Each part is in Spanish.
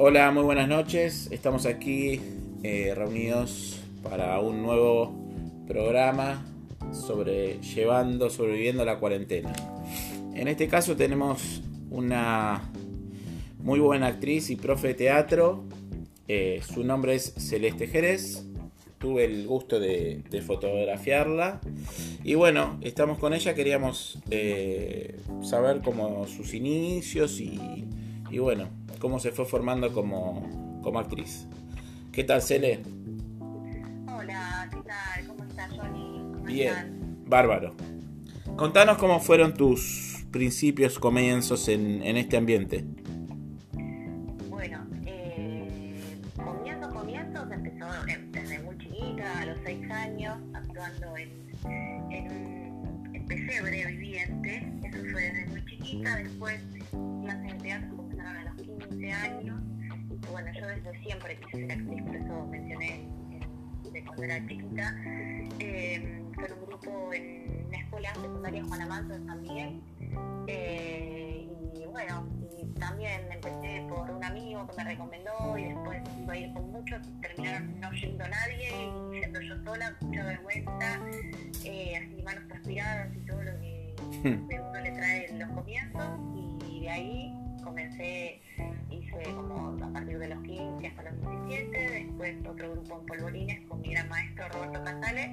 Hola, muy buenas noches. Estamos aquí eh, reunidos para un nuevo programa sobre llevando, sobreviviendo la cuarentena. En este caso tenemos una muy buena actriz y profe de teatro. Eh, su nombre es Celeste Jerez. Tuve el gusto de, fotografiarla. Y bueno, estamos con ella. Queríamos eh, saber cómo sus inicios y, bueno, cómo se fue formando como, como actriz. ¿Qué tal, Cele? Hola, ¿qué tal? ¿Cómo estás, Johnny? Bien, bárbaro. Contanos cómo fueron tus principios, comienzos en, en este ambiente. Bueno, eh, comienzo, comienzos, empezó desde muy chiquita, a los seis años, actuando en, en un pesebre viviente, eso fue desde muy chiquita, después clases de teatro 15 años, y bueno, yo desde siempre quise ser actriz, por eso mencioné de cuando era chiquita, eh, con un grupo en una escuela secundaria Juan Amanso de San Miguel, eh, y bueno, y también empecé por un amigo que me recomendó y después iba a ir con muchos, terminaron no yendo nadie y yendo yo sola, con mucha vergüenza, eh, así manos transpiradas y todo lo que hmm. uno le trae en los comienzos y de ahí comencé, como a partir de los 15 hasta los 17, después otro grupo en polvorines con mi gran maestro Roberto Casales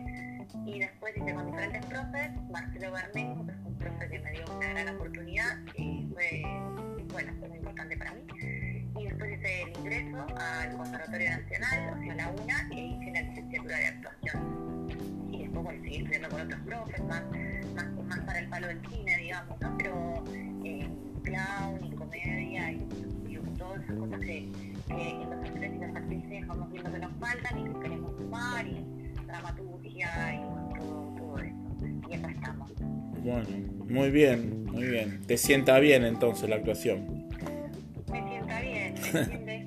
y después hice con diferentes profes, Marcelo Bermejo, que fue un profe que me dio una gran oportunidad y fue, bueno, fue muy importante para mí. Y después hice el ingreso al Conservatorio Nacional, o sea, la UNA, e hice la licenciatura de actuación. Y después, bueno, seguí estudiando con otros profes, más, más, más para el palo del cine, digamos, ¿no? Pero esas cosas que, que, los actores y las actrices vamos viendo que nos faltan y que queremos sumar y dramaturgia y todo, todo eso. Y acá estamos. Bueno, muy bien, muy bien. ¿Te sienta bien entonces la actuación? Me sienta bien, me sienta, es,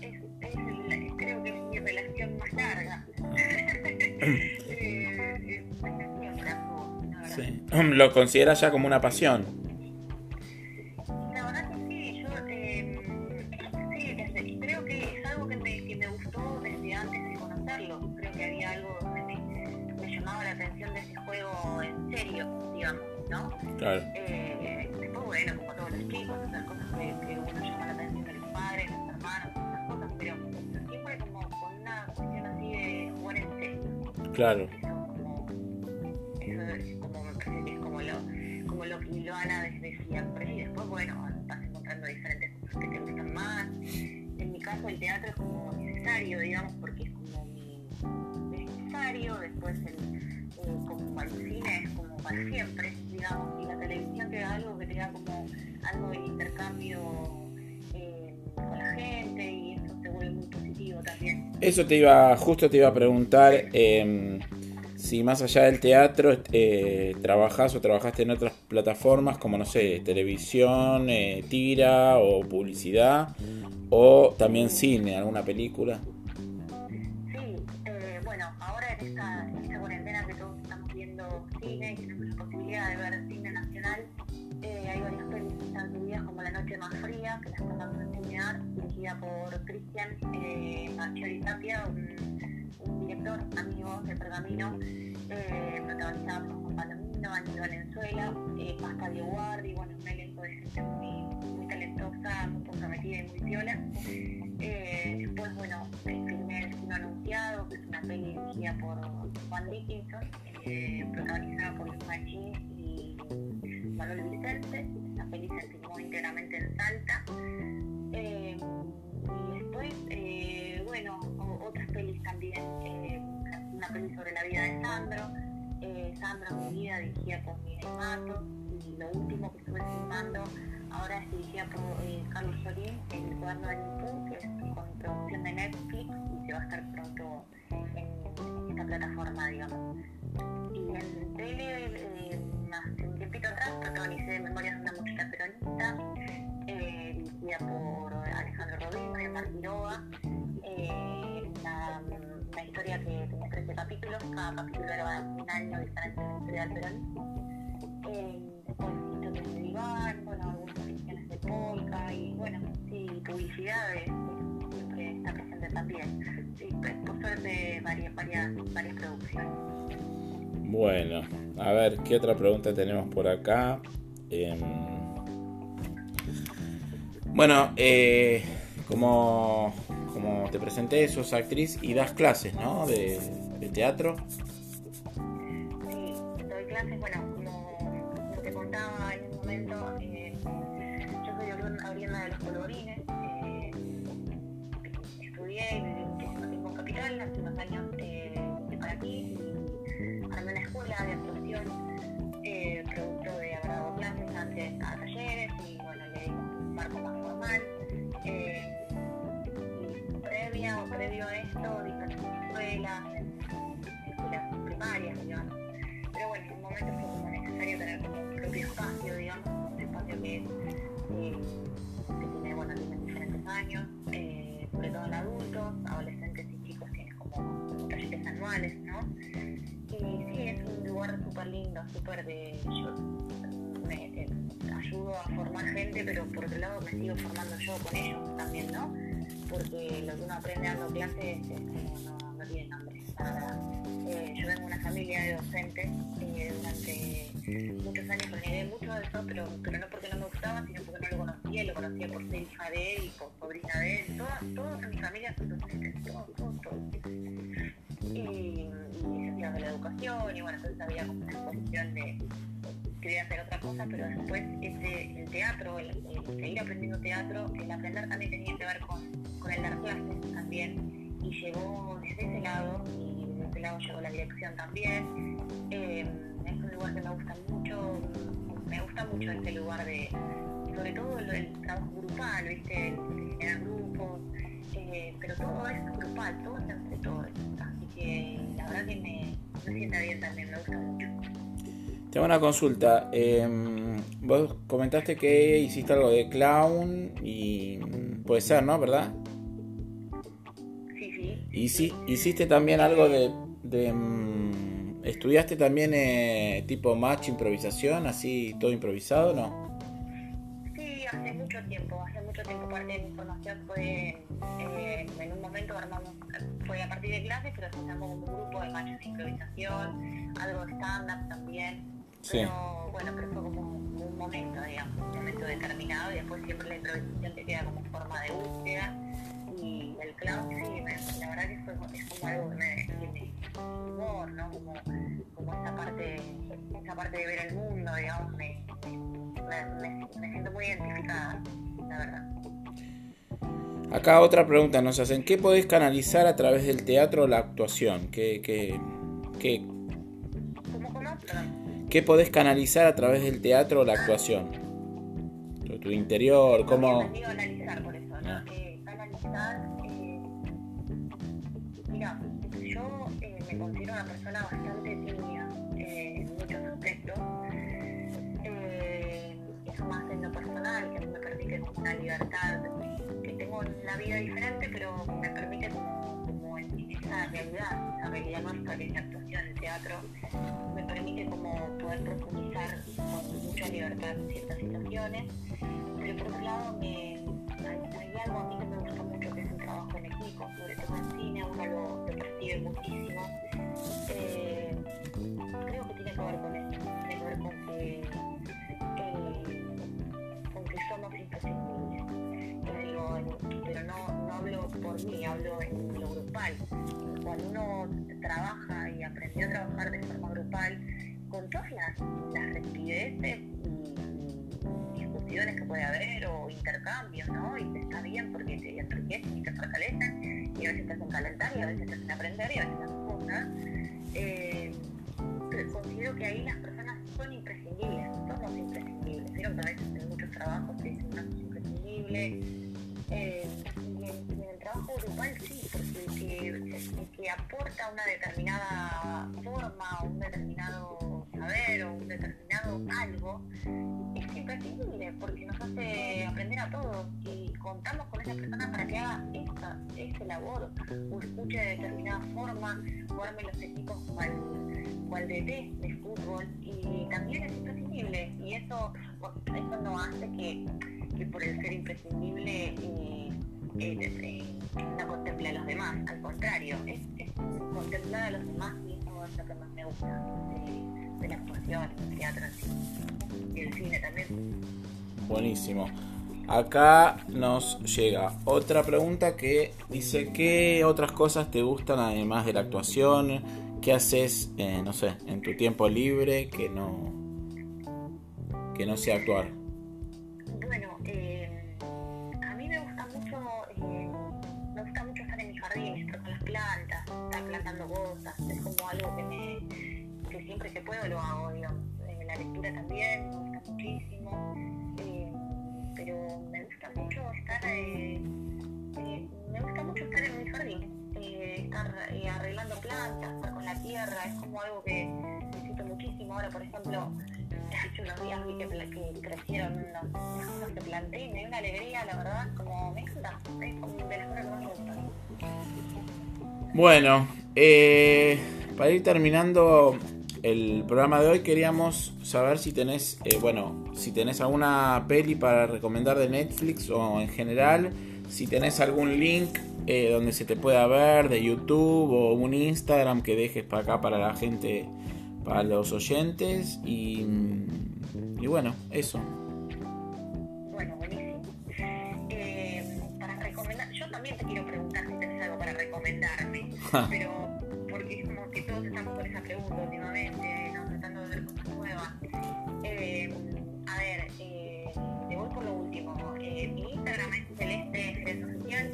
es, es, creo que es mi relación más larga. eh, sí. ¿Lo consideras ya como una pasión? Claro. Eh, después, bueno, como todos los chicos, esas cosas que, que, uno llama la atención de los padres, los hermanos, esas cosas, pero siempre como con una cuestión así de jugar en serio. Claro. Eso, es como, me parece que es como lo, como lo que desde siempre. Y después, bueno, vas encontrando diferentes cosas que te gustan más. En mi caso, el teatro es como necesario, digamos, porque es como mi necesario. Después, el, como el cine es como para siempre y la televisión te da algo que te da como algo de intercambio eh, con la gente y eso se vuelve muy positivo también. Eso te iba, justo te iba a preguntar eh, si más allá del teatro eh, trabajás o trabajaste en otras plataformas como, no sé, televisión, eh, tira o publicidad o también cine, alguna película. De ver cine nacional. Eh, hay varias pelis que están subidas como La Noche Más Fría, que la están dando en Cinear, dirigida por Cristian eh, Tapia, un, director amigo de Pergamino, eh, protagonizada por Juan Palomino, Aníbal Valenzuela, eh, Pasta Guardi, bueno, un elenco de gente muy, talentosa, muy comprometida y muy viola. Eh, después, bueno, anunciado, que es una peli dirigida por Juan Dickinson, eh, protagonizada por Luis Machín y Manuel Vicente. La peli se filmó íntegramente en Salta. Eh, y después, eh, bueno, otras pelis también. una peli sobre la vida de Sandro. Sandro, mi vida, dirigida por Miguel Matos. Y lo último que estuve filmando ahora es dirigida por Carlos Solín, El cuaderno de Nippon, que es con producción de Netflix y se va a estar plataforma, digamos. Y en tele, eh, hace un tiempito atrás, protagonicé Memorias de una mochila peronista, eh, dirigida por Alejandro Rodino y Omar Quiroga. Eh, una, una, historia que tenía 13 capítulos, cada capítulo era un año diferente de la historia del peronismo. Eh, después historias de diván, bueno, algunas ficciones de polka y bueno, sí, publicidades hacerse varias, varias, varias producciones. Bueno, a ver, ¿qué otra pregunta tenemos por acá? Em, bueno, eh, como, como te presenté, sos actriz y das clases, ¿no? De, de teatro. Sí, doy clases, bueno, como, te contaba en un momento, eh, yo soy oriunda de los colorines, Capital, hace unos años Y sí, es un lugar súper lindo, súper de... Yo eh, ayudo a formar gente, pero por otro lado me sigo formando yo con ellos también, ¿no? Porque lo que uno aprende dando clases no, no tiene nombre, verdad. Eh, yo vengo de una familia de docentes eh, durante muchos años renegué mucho de eso, pero, pero no porque no me gustaba, sino porque no lo conocía, lo conocía por ser hija de él y por sobrina de él. Todas, todos en mi familia son docentes, todos, todos, todos. La educación, y bueno, entonces había como una exposición de quería hacer otra cosa, pero después ese, el teatro, el, seguir aprendiendo teatro, el aprender también tenía que ver con, con el dar clases también, y llegó desde ese lado, y desde ese lado llegó la dirección también. Eh, es un lugar que me gusta mucho, me gusta mucho este lugar de, sobre todo el, el trabajo grupal, ¿viste? El, el eh, pero todo es grupal, todo me, me sienta bien también, me gusta mucho. Tengo una consulta. Eh, vos comentaste que hiciste algo de clown y puede ser, ¿no? ¿Verdad? Sí, sí. ¿Y sí, hiciste también algo de... de um, ¿Estudiaste también eh, tipo match, improvisación, así todo improvisado, no? Sí, hace mucho tiempo, hace mucho tiempo parte de mi formación fue, eh, en un momento armamos, fue a partir de clases, pero empezamos como un grupo de matches de improvisación, algo de stand-up también. Sí. Pero bueno, pero fue como un momento, digamos, un momento determinado y después siempre la improvisación te queda como forma de búsqueda. Y el clown, sí, me, la verdad que fue, es como algo que me tiene humor, ¿no? Como, como esa parte, esa parte de ver el mundo, digamos, me, me siento muy identificada, la verdad. Acá otra pregunta nos hacen, ¿qué podés canalizar a través del teatro o la actuación? ¿Qué, qué, qué. ¿Qué podés canalizar a través del teatro o la actuación? Tu, tu interior, cómo... a analizar por eso, ¿no? Ah. Eh, analizar, eh, mira, yo eh, me considero una persona bastante tímida eh, en muchos aspectos. Eh, eso más en lo personal, que me permite una libertad, tengo una vida diferente, pero me permite como, como en esa realidad, esa realidad nuestra que es actuación, el teatro, me permite como poder profundizar con mucha libertad en ciertas situaciones pero por otro lado hay, algo a mí que me gusta mucho que es el trabajo en equipo, sobre todo en cine, uno lo, lo percibe muchísimo. Eh, creo que tiene que ver con eso, tiene que ver con que, eh, con que somos. Por hablo en lo grupal. Cuando uno trabaja y aprendió a trabajar de forma grupal, con todas las, las rispideces y discusiones que puede haber o intercambios, ¿no? Y está bien porque te enriquecen y te fortalecen y a veces te hacen calentar y a veces te hacen aprender y a veces te hacen cosas. Eh, considero que ahí las personas son imprescindibles, somos imprescindibles. Vieron que muchos trabajos te dicen no sos imprescindible. Eh, trabajo grupal sí, porque el que, aporta una determinada forma o un determinado saber o un determinado algo es imprescindible porque nos hace aprender a todos y contamos con esa persona para que haga esta, esta labor o escuche de determinada forma o arme los equipos cual, cual de test de fútbol y también es imprescindible y eso, eso no hace que, que por el ser imprescindible eh, eh, no contemple a los demás, al contrario, es, contemplar a los demás eso es lo que más me gusta de, la actuación, el teatro y el cine también. Buenísimo. Acá nos llega otra pregunta que dice qué otras cosas te gustan además de la actuación, qué haces, eh, no sé, en tu tiempo libre que no que no sea actuar. Cosas, es como algo que me, que siempre que puedo lo hago, digamos. Eh, la lectura también, me gusta muchísimo, eh, pero me gusta mucho estar, eh, me gusta mucho estar en mi jardín, estar arreglando plantas, estar con la tierra, es como algo que disfruto muchísimo. Ahora, por ejemplo, hace unos días vi que, que crecieron unas cosas que planté y me dio una alegría, la verdad, como me encanta, es como de las que me gustan. Bueno, eh, para ir terminando el programa de hoy queríamos saber si tenés, eh, bueno, si tenés alguna peli para recomendar de Netflix o en general, si tenés algún link eh, donde se te pueda ver de YouTube o un Instagram que dejes para acá para la gente, para los oyentes y, y bueno, eso. Bueno, buenísimo. Eh, para recomendar, yo también te quiero preguntar si tenés algo para recomendarme, pero todos con esa pregunta últimamente, ¿no? tratando de ver cosas nuevas. Eh, a ver, eh, te voy por lo último. Eh, mi Instagram es celeste Jerez oficial.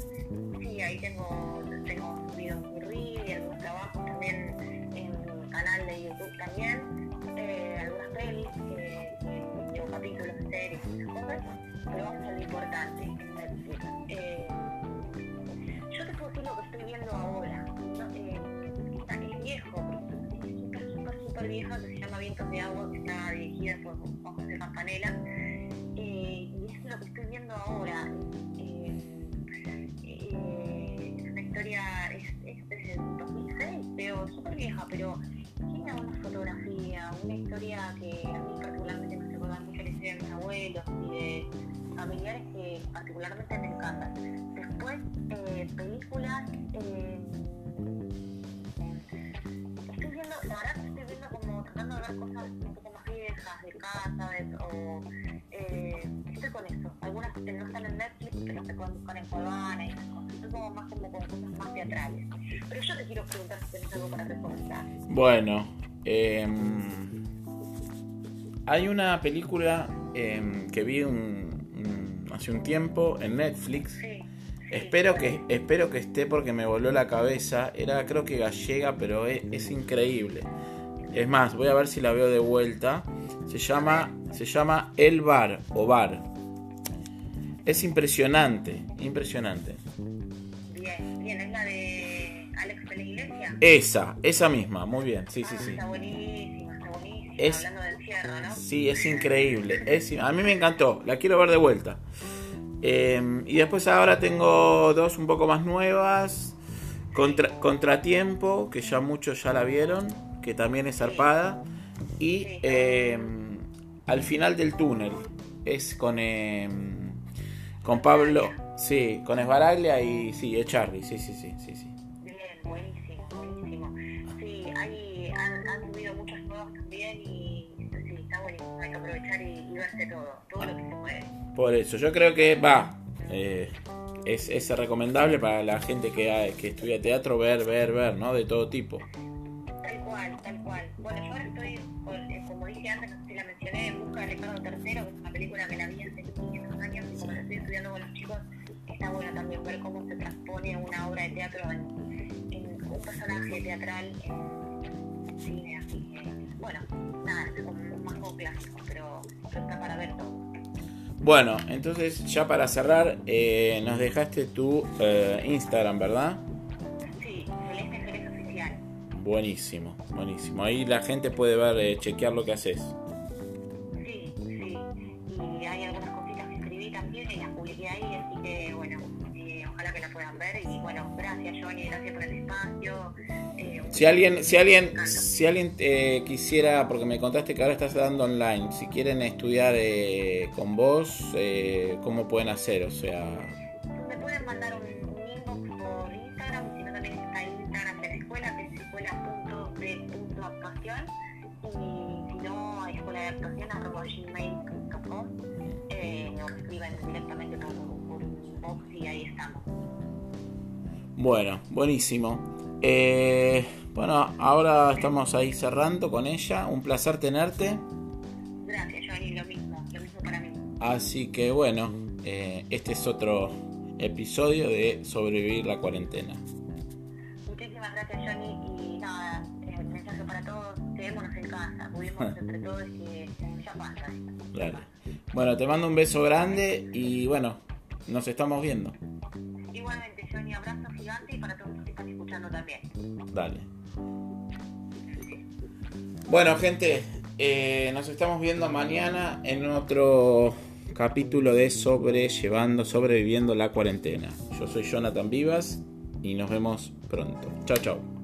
Sí, ahí tengo, tengo subido mi reel y algunos trabajos también en mi canal de YouTube también. Eh, algunas pelis, que, capítulos de series y esas cosas. Pero vamos a lo importante yo te puedo decir lo que estoy viendo ahora. Súper, vieja, que se llama Vientos de Agua, que está dirigida por José Campanella. Eh, y es lo que estoy viendo ahora. Eh, eh, es una historia, es, es desde 2006, pero súper vieja, pero tiene una fotografía, una historia que a mí particularmente me acordar mucho la historia de mis abuelos y de familiares que particularmente como tratando de ver cosas un poco más viejas, de casa, de, o. Eh, estoy con eso. Algunas que no están en Netflix, que no se pueden buscar en Cuevana y esas cosas. Estoy como más como con cosas más teatrales. Pero yo te quiero preguntar si tenés algo para recomendar. Bueno, em, hay una película em, que vi un- un- hace un tiempo en Netflix. Sí, Espero que, espero que esté porque me voló la cabeza. Era creo que gallega, pero es, es increíble. Es más, voy a ver si la veo de vuelta. Se llama, se llama El Bar o Bar. Es impresionante, impresionante. Bien, bien, es la de Alex de la Iglesia. Esa, esa misma, muy bien. Sí, sí, Ah, sí. Está buenísima, está buenísima. Es- Hablando del encierro, ¿no? Sí, es increíble. Es, a mí me encantó. La quiero ver de vuelta. Eh, y después ahora tengo dos un poco más nuevas. Contra- Contratiempo, que ya muchos ya la vieron, que también es zarpada. Y eh, Al final del túnel. Es con, eh, con Pablo. Sí, con Esbaraglia y sí, Echarri. Sí, sí, sí, sí, sí. Bien, buenísimo, buenísimo. Sí, hay, han, han subido muchas nuevas también y sí, está buenísimo. Hay que aprovechar y, y verse todo, todo lo que se puede. Por eso, yo creo que va. eh, es, es recomendable para la gente que estudia teatro ver, ver, ver, ¿no? De todo tipo. Bueno, yo ahora estoy, eh, como dije antes, si la mencioné, en busca de Ricardo III, que es una película que la vi hace 500 años y como estoy estudiando con los chicos, está bueno también ver cómo se transpone una obra de teatro en, un personaje teatral en, cine, así que, bueno, nada, estoy como más con clásicos, pero, pero está para ver todo. Bueno, entonces ya para cerrar, eh, nos dejaste tu eh, Instagram, ¿verdad? Buenísimo, buenísimo. Ahí la gente puede ver, eh, chequear lo que haces. Sí, sí. Y hay algunas cositas que escribí también y las publiqué ahí, así que bueno, eh, ojalá que la puedan ver. Y bueno, gracias Johnny, gracias por el espacio. Eh, Si alguien, si alguien, si alguien eh, quisiera, porque me contaste que ahora estás dando online, si quieren estudiar eh, con vos, eh, ¿cómo pueden hacer? O sea, Me pueden mandar y ahí estamos. Bueno, buenísimo. Eh, bueno, ahora estamos ahí cerrando con ella. Un placer tenerte. Gracias, Johnny, lo mismo, lo mismo para mí. Así que bueno, eh, este es otro episodio de Sobrevivir la cuarentena. Entre todos que ya pasa. Dale. Bueno, te mando un beso grande y bueno, nos estamos viendo. Igualmente, Johnny, abrazo gigante y para todos los que están escuchando también. Dale. Bueno, gente, eh, nos estamos viendo mañana en otro capítulo de Sobrellevando, Sobreviviendo la Cuarentena. Yo soy Jonathan Vivas y nos vemos pronto. Chao, chao.